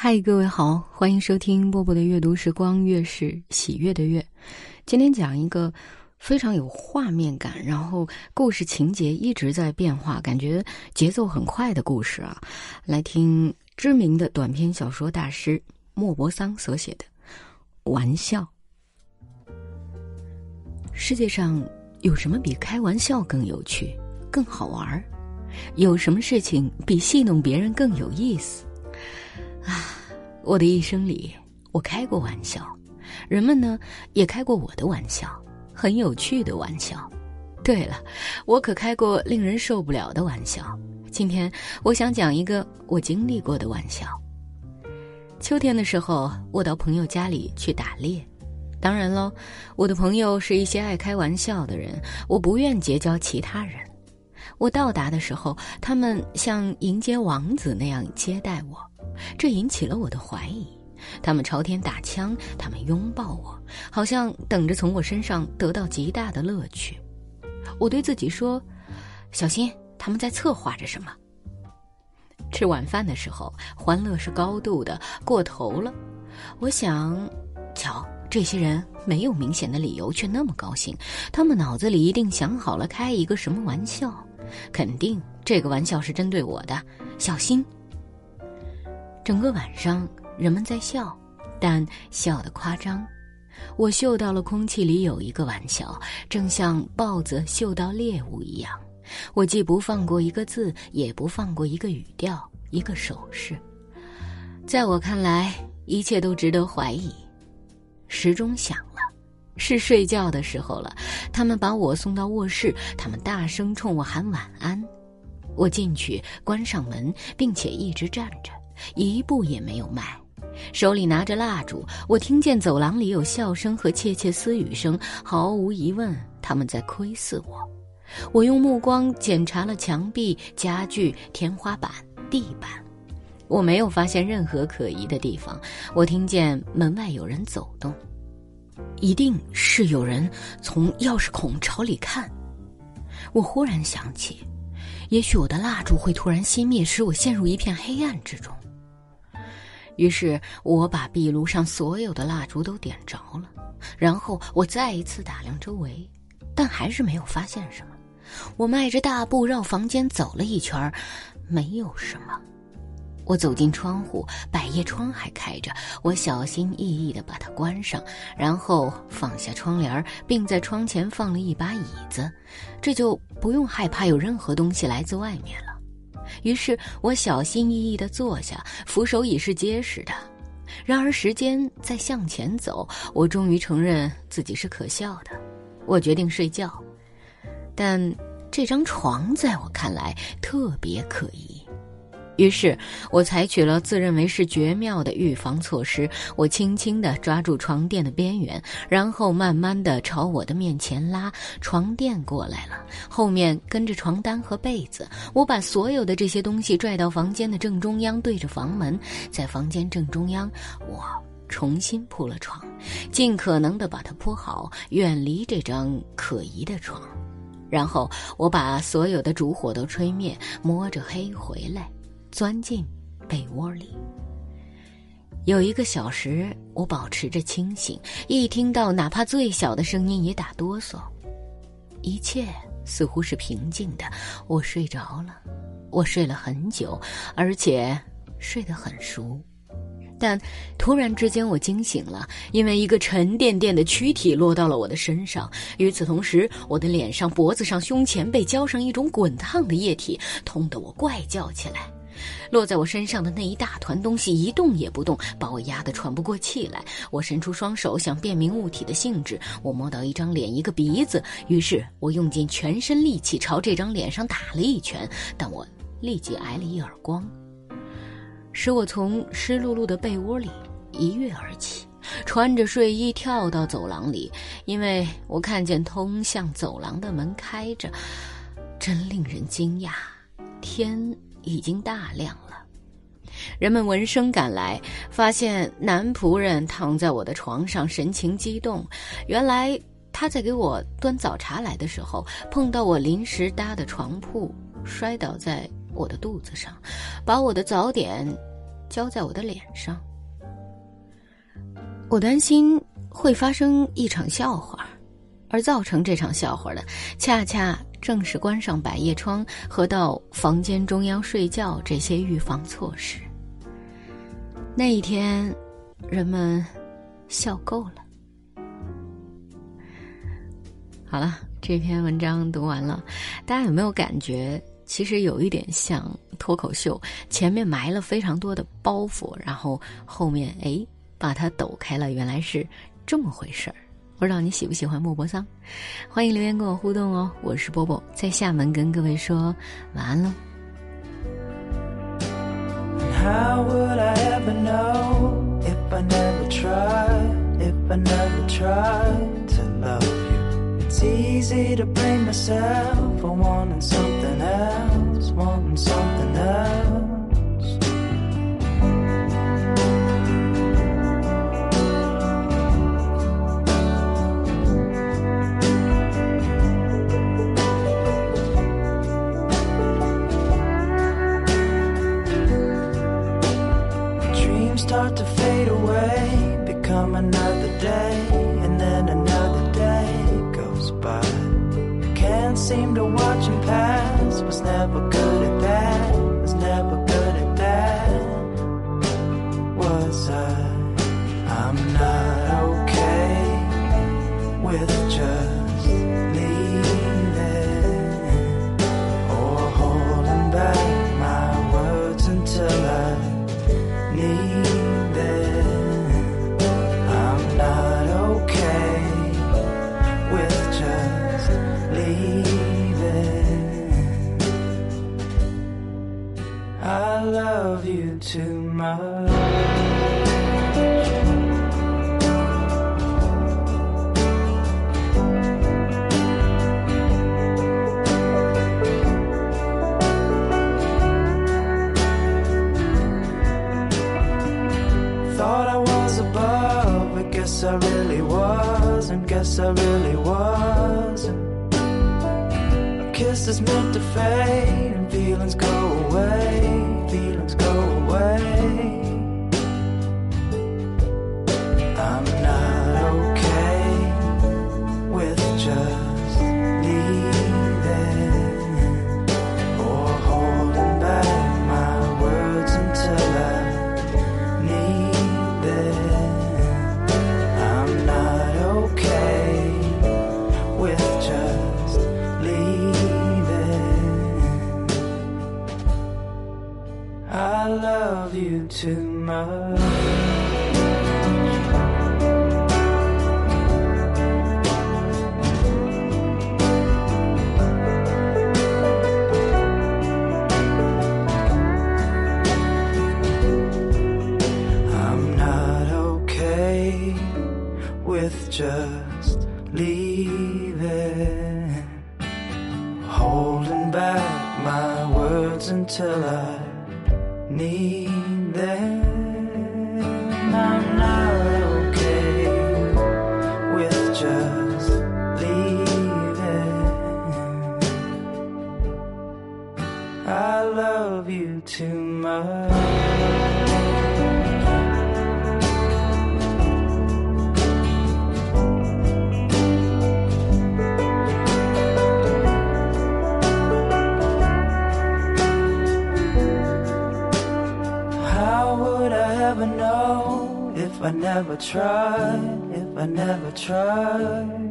嗨，各位好，欢迎收听波波的阅读时光，月是喜悦的月。今天讲一个非常有画面感，然后故事情节一直在变化，感觉节奏很快的故事啊。来听知名的短篇小说大师莫泊桑所写的《玩笑》。世界上有什么比开玩笑更有趣、更好玩？有什么事情比戏弄别人更有意思？我的一生里，我开过玩笑，人们呢也开过我的玩笑，很有趣的玩笑。对了，我可开过令人受不了的玩笑。今天我想讲一个我经历过的玩笑。秋天的时候，我到朋友家里去打猎，当然喽，我的朋友是一些爱开玩笑的人，我不愿结交其他人。我到达的时候，他们像迎接王子那样接待我。这引起了我的怀疑，他们朝天打枪，他们拥抱我，好像等着从我身上得到极大的乐趣。我对自己说：“小心，他们在策划着什么。”吃晚饭的时候，欢乐是高度的，过头了。我想，瞧，这些人没有明显的理由，却那么高兴，他们脑子里一定想好了开一个什么玩笑，肯定这个玩笑是针对我的。小心。整个晚上，人们在笑，但笑得夸张。我嗅到了空气里有一个玩笑，正像豹子嗅到猎物一样。我既不放过一个字，也不放过一个语调、一个手势。在我看来，一切都值得怀疑。时钟响，是睡觉的时候了。他们把我送到卧室，他们大声冲我喊晚安。我进去，关上门，并且一直站着。一步也没有迈，手里拿着蜡烛。我听见走廊里有笑声和窃窃私语声，毫无疑问，他们在窥视我。我用目光检查了墙壁、家具、天花板、地板，我没有发现任何可疑的地方。我听见门外有人走动，一定是有人从钥匙孔朝里看。我忽然想起，也许我的蜡烛会突然熄灭，使我陷入一片黑暗之中。于是我把壁炉上所有的蜡烛都点着了，然后我再一次打量周围，但还是没有发现什么。我迈着大步绕房间走了一圈，没有什么。我走进窗户，百叶窗还开着，我小心翼翼地把它关上，然后放下窗帘，并在窗前放了一把椅子，这就不用害怕有任何东西来自外面了。于是我小心翼翼地坐下，扶手椅是结实的。然而时间在向前走，我终于承认自己是可笑的。我决定睡觉，但这张床在我看来特别可疑。于是我采取了自认为是绝妙的预防措施。我轻轻地抓住床垫的边缘，然后慢慢地朝我的面前拉。床垫过来了，后面跟着床单和被子。我把所有的这些东西拽到房间的正中央，对着房门。在房间正中央，我重新铺了床，尽可能地把它铺好，远离这张可疑的床。然后我把所有的烛火都吹灭，摸着黑回来。钻进被窝里。有一个小时，我保持着清醒，一听到哪怕最小的声音也打哆嗦。一切似乎是平静的，我睡着了。我睡了很久，而且睡得很熟。但突然之间，我惊醒了，因为一个沉甸甸的躯体落到了我的身上。与此同时，我的脸上、脖子上、胸前被浇上一种滚烫的液体，痛得我怪叫起来。落在我身上的那一大团东西一动也不动，把我压得喘不过气来。我伸出双手想辨明物体的性质，我摸到一张脸，一个鼻子，于是我用尽全身力气朝这张脸上打了一拳，但我立即挨了一耳光，使我从湿漉漉的被窝里一跃而起，穿着睡衣跳到走廊里，因为我看见通向走廊的门开着，真令人惊讶。天。已经大亮了，人们闻声赶来，发现男仆人躺在我的床上，神情激动。原来他在给我端早茶来的时候，碰到我临时搭的床铺，摔倒在我的肚子上，把我的早点浇在我的脸上。我担心会发生一场笑话，而造成这场笑话的，恰恰正是关上百叶窗和到房间中央睡觉这些预防措施。那一天，人们笑够了。好了，这篇文章读完了，大家有没有感觉，其实有一点像脱口秀，前面埋了非常多的包袱，然后后面哎把它抖开了，原来是这么回事儿。不知道你喜不喜欢莫泊桑？欢迎留言跟我互动哦。我是波波，在厦门跟各位说晚安喽 how would。It's easy to blame myself for wanting something else, wanting something else. Seem to watch him pass. Was never good love you too much. Thought I was above, but guess I really wasn't. Guess I really wasn't. A kiss is meant to fade, and feelings go away. Leaving. Holding back my words until I need them. I'm not okay with just leaving. I love you too much. I never tried? If I never tried?